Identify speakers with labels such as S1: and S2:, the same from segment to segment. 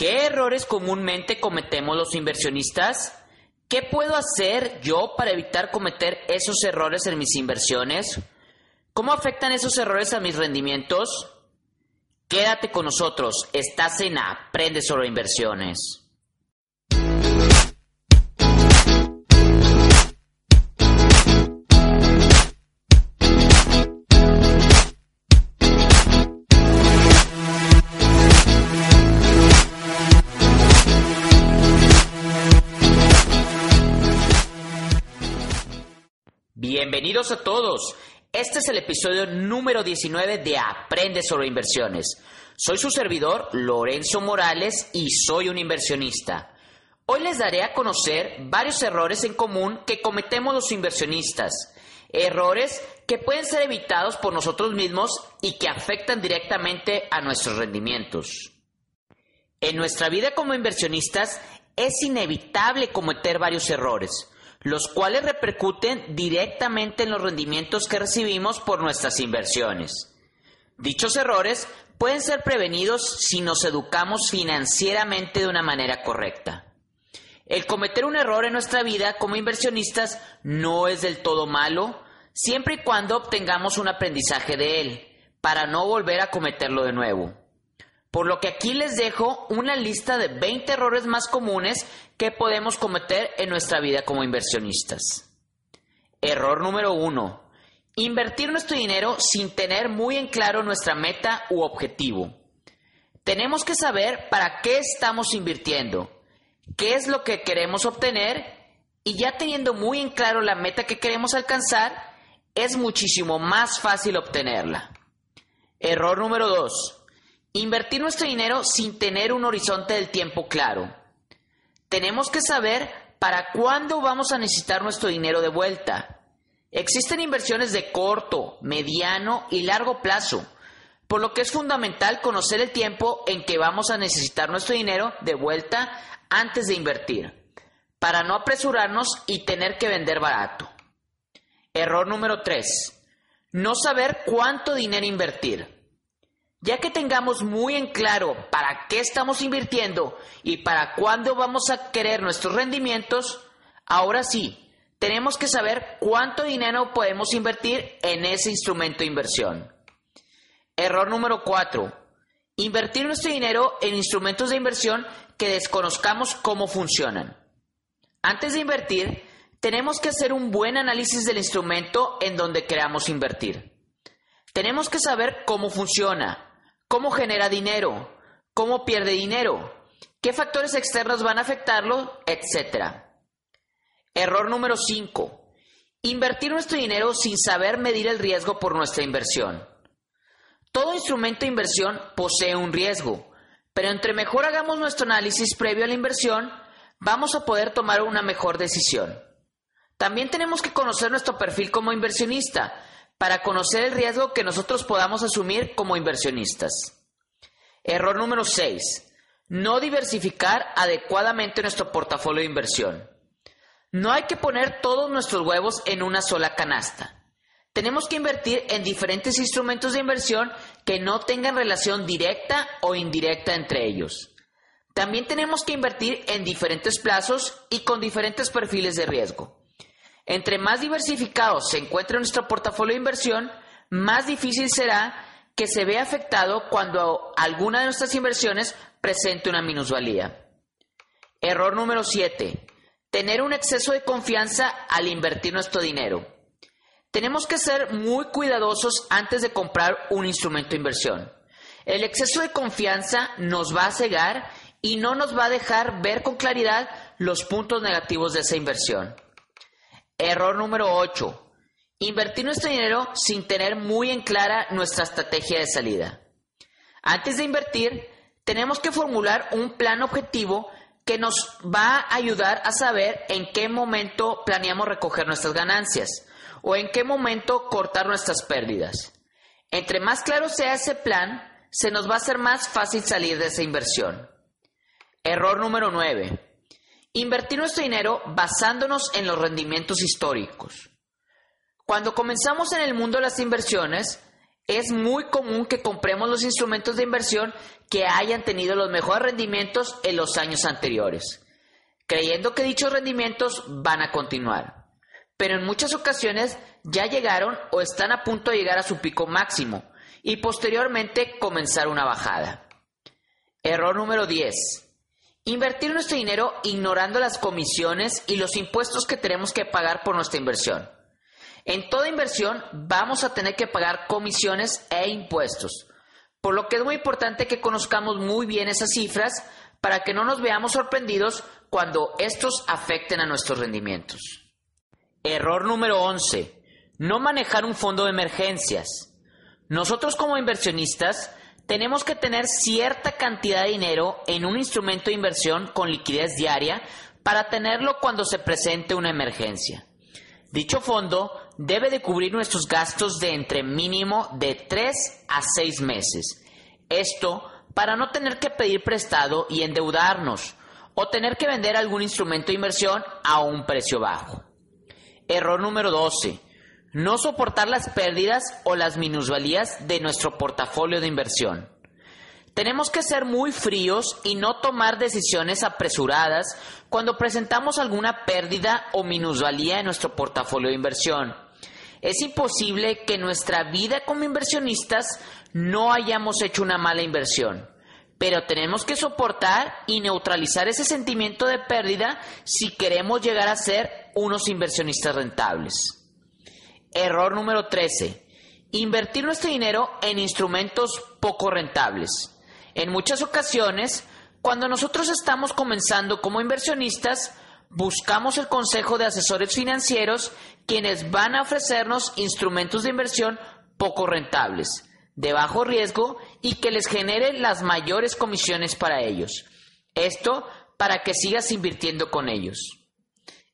S1: ¿Qué errores comúnmente cometemos los inversionistas? ¿Qué puedo hacer yo para evitar cometer esos errores en mis inversiones? ¿Cómo afectan esos errores a mis rendimientos? Quédate con nosotros, estás en Aprende sobre inversiones. Bienvenidos a todos. Este es el episodio número 19 de Aprende sobre inversiones. Soy su servidor, Lorenzo Morales, y soy un inversionista. Hoy les daré a conocer varios errores en común que cometemos los inversionistas. Errores que pueden ser evitados por nosotros mismos y que afectan directamente a nuestros rendimientos. En nuestra vida como inversionistas es inevitable cometer varios errores los cuales repercuten directamente en los rendimientos que recibimos por nuestras inversiones. Dichos errores pueden ser prevenidos si nos educamos financieramente de una manera correcta. El cometer un error en nuestra vida como inversionistas no es del todo malo, siempre y cuando obtengamos un aprendizaje de él, para no volver a cometerlo de nuevo. Por lo que aquí les dejo una lista de 20 errores más comunes que podemos cometer en nuestra vida como inversionistas. Error número 1. Invertir nuestro dinero sin tener muy en claro nuestra meta u objetivo. Tenemos que saber para qué estamos invirtiendo, qué es lo que queremos obtener y ya teniendo muy en claro la meta que queremos alcanzar, es muchísimo más fácil obtenerla. Error número 2 Invertir nuestro dinero sin tener un horizonte del tiempo claro. Tenemos que saber para cuándo vamos a necesitar nuestro dinero de vuelta. Existen inversiones de corto, mediano y largo plazo, por lo que es fundamental conocer el tiempo en que vamos a necesitar nuestro dinero de vuelta antes de invertir, para no apresurarnos y tener que vender barato. Error número 3. No saber cuánto dinero invertir. Ya que tengamos muy en claro para qué estamos invirtiendo y para cuándo vamos a querer nuestros rendimientos, ahora sí, tenemos que saber cuánto dinero podemos invertir en ese instrumento de inversión. Error número 4. Invertir nuestro dinero en instrumentos de inversión que desconozcamos cómo funcionan. Antes de invertir, tenemos que hacer un buen análisis del instrumento en donde queramos invertir. Tenemos que saber cómo funciona, cómo genera dinero, cómo pierde dinero, qué factores externos van a afectarlo, etc. Error número 5. Invertir nuestro dinero sin saber medir el riesgo por nuestra inversión. Todo instrumento de inversión posee un riesgo, pero entre mejor hagamos nuestro análisis previo a la inversión, vamos a poder tomar una mejor decisión. También tenemos que conocer nuestro perfil como inversionista, para conocer el riesgo que nosotros podamos asumir como inversionistas. Error número 6. No diversificar adecuadamente nuestro portafolio de inversión. No hay que poner todos nuestros huevos en una sola canasta. Tenemos que invertir en diferentes instrumentos de inversión que no tengan relación directa o indirecta entre ellos. También tenemos que invertir en diferentes plazos y con diferentes perfiles de riesgo. Entre más diversificado se encuentre nuestro portafolio de inversión, más difícil será que se vea afectado cuando alguna de nuestras inversiones presente una minusvalía. Error número 7. Tener un exceso de confianza al invertir nuestro dinero. Tenemos que ser muy cuidadosos antes de comprar un instrumento de inversión. El exceso de confianza nos va a cegar y no nos va a dejar ver con claridad los puntos negativos de esa inversión. Error número 8. Invertir nuestro dinero sin tener muy en clara nuestra estrategia de salida. Antes de invertir, tenemos que formular un plan objetivo que nos va a ayudar a saber en qué momento planeamos recoger nuestras ganancias o en qué momento cortar nuestras pérdidas. Entre más claro sea ese plan, se nos va a hacer más fácil salir de esa inversión. Error número 9. Invertir nuestro dinero basándonos en los rendimientos históricos. Cuando comenzamos en el mundo de las inversiones, es muy común que compremos los instrumentos de inversión que hayan tenido los mejores rendimientos en los años anteriores, creyendo que dichos rendimientos van a continuar. Pero en muchas ocasiones ya llegaron o están a punto de llegar a su pico máximo y posteriormente comenzar una bajada. Error número 10. Invertir nuestro dinero ignorando las comisiones y los impuestos que tenemos que pagar por nuestra inversión. En toda inversión vamos a tener que pagar comisiones e impuestos, por lo que es muy importante que conozcamos muy bien esas cifras para que no nos veamos sorprendidos cuando estos afecten a nuestros rendimientos. Error número 11. No manejar un fondo de emergencias. Nosotros como inversionistas tenemos que tener cierta cantidad de dinero en un instrumento de inversión con liquidez diaria para tenerlo cuando se presente una emergencia. Dicho fondo debe de cubrir nuestros gastos de entre mínimo de 3 a 6 meses. Esto para no tener que pedir prestado y endeudarnos o tener que vender algún instrumento de inversión a un precio bajo. Error número 12 no soportar las pérdidas o las minusvalías de nuestro portafolio de inversión. Tenemos que ser muy fríos y no tomar decisiones apresuradas cuando presentamos alguna pérdida o minusvalía en nuestro portafolio de inversión. Es imposible que en nuestra vida como inversionistas no hayamos hecho una mala inversión, pero tenemos que soportar y neutralizar ese sentimiento de pérdida si queremos llegar a ser unos inversionistas rentables. Error número 13. Invertir nuestro dinero en instrumentos poco rentables. En muchas ocasiones, cuando nosotros estamos comenzando como inversionistas, buscamos el consejo de asesores financieros quienes van a ofrecernos instrumentos de inversión poco rentables, de bajo riesgo y que les generen las mayores comisiones para ellos. Esto para que sigas invirtiendo con ellos.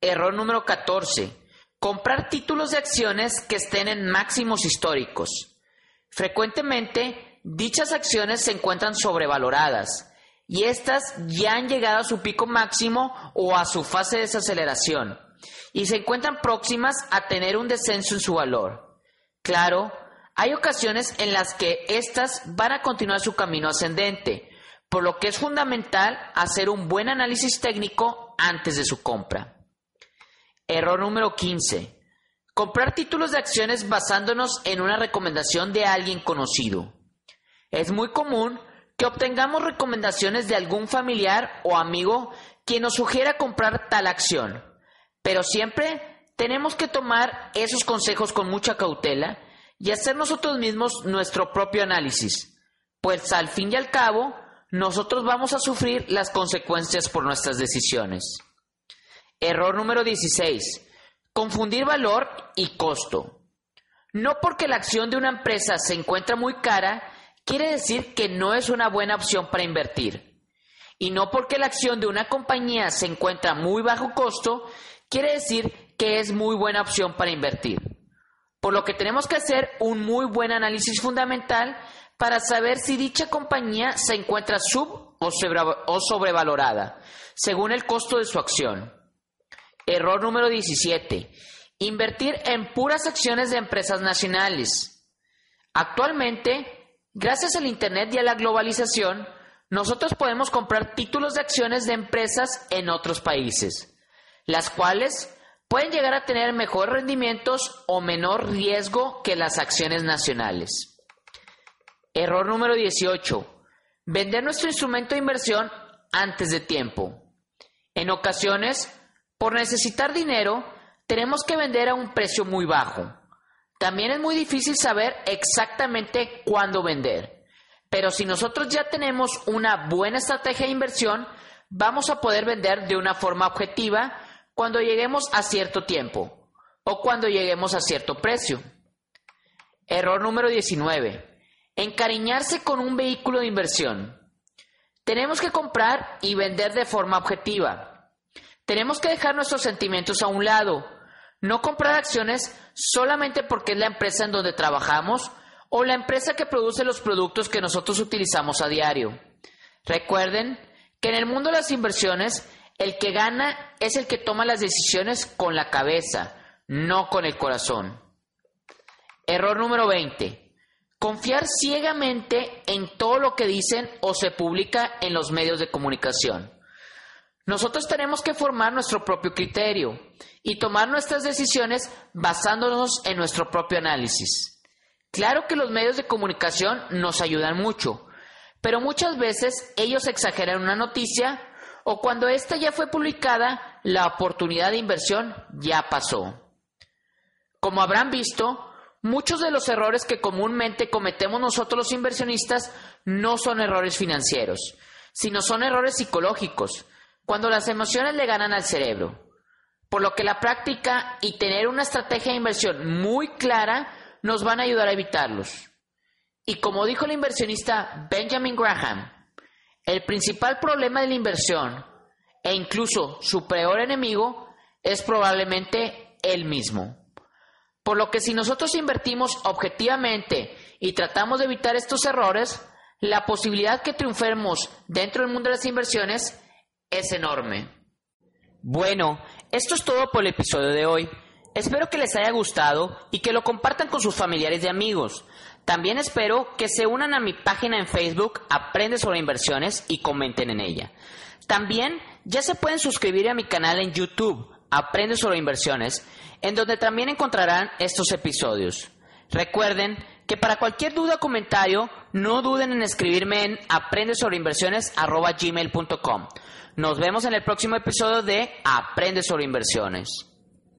S1: Error número 14 Comprar títulos de acciones que estén en máximos históricos. Frecuentemente, dichas acciones se encuentran sobrevaloradas y estas ya han llegado a su pico máximo o a su fase de desaceleración y se encuentran próximas a tener un descenso en su valor. Claro, hay ocasiones en las que éstas van a continuar su camino ascendente, por lo que es fundamental hacer un buen análisis técnico antes de su compra. Error número 15. Comprar títulos de acciones basándonos en una recomendación de alguien conocido. Es muy común que obtengamos recomendaciones de algún familiar o amigo quien nos sugiera comprar tal acción, pero siempre tenemos que tomar esos consejos con mucha cautela y hacer nosotros mismos nuestro propio análisis, pues al fin y al cabo nosotros vamos a sufrir las consecuencias por nuestras decisiones. Error número 16. Confundir valor y costo. No porque la acción de una empresa se encuentra muy cara, quiere decir que no es una buena opción para invertir. Y no porque la acción de una compañía se encuentra muy bajo costo, quiere decir que es muy buena opción para invertir. Por lo que tenemos que hacer un muy buen análisis fundamental para saber si dicha compañía se encuentra sub o sobrevalorada, según el costo de su acción. Error número 17. Invertir en puras acciones de empresas nacionales. Actualmente, gracias al Internet y a la globalización, nosotros podemos comprar títulos de acciones de empresas en otros países, las cuales pueden llegar a tener mejores rendimientos o menor riesgo que las acciones nacionales. Error número 18. Vender nuestro instrumento de inversión antes de tiempo. En ocasiones, por necesitar dinero, tenemos que vender a un precio muy bajo. También es muy difícil saber exactamente cuándo vender. Pero si nosotros ya tenemos una buena estrategia de inversión, vamos a poder vender de una forma objetiva cuando lleguemos a cierto tiempo o cuando lleguemos a cierto precio. Error número 19. Encariñarse con un vehículo de inversión. Tenemos que comprar y vender de forma objetiva. Tenemos que dejar nuestros sentimientos a un lado, no comprar acciones solamente porque es la empresa en donde trabajamos o la empresa que produce los productos que nosotros utilizamos a diario. Recuerden que en el mundo de las inversiones el que gana es el que toma las decisiones con la cabeza, no con el corazón. Error número 20. Confiar ciegamente en todo lo que dicen o se publica en los medios de comunicación. Nosotros tenemos que formar nuestro propio criterio y tomar nuestras decisiones basándonos en nuestro propio análisis. Claro que los medios de comunicación nos ayudan mucho, pero muchas veces ellos exageran una noticia o cuando ésta ya fue publicada, la oportunidad de inversión ya pasó. Como habrán visto, muchos de los errores que comúnmente cometemos nosotros los inversionistas no son errores financieros, sino son errores psicológicos, cuando las emociones le ganan al cerebro. Por lo que la práctica y tener una estrategia de inversión muy clara nos van a ayudar a evitarlos. Y como dijo el inversionista Benjamin Graham, el principal problema de la inversión e incluso su peor enemigo es probablemente él mismo. Por lo que si nosotros invertimos objetivamente y tratamos de evitar estos errores, la posibilidad que triunfemos dentro del mundo de las inversiones es enorme. Bueno, esto es todo por el episodio de hoy. Espero que les haya gustado y que lo compartan con sus familiares y amigos. También espero que se unan a mi página en Facebook Aprende sobre inversiones y comenten en ella. También ya se pueden suscribir a mi canal en YouTube Aprende sobre inversiones, en donde también encontrarán estos episodios. Recuerden que para cualquier duda o comentario, no duden en escribirme en aprendesobreinversiones.gmail.com. Nos vemos en el próximo episodio de Aprende sobre inversiones.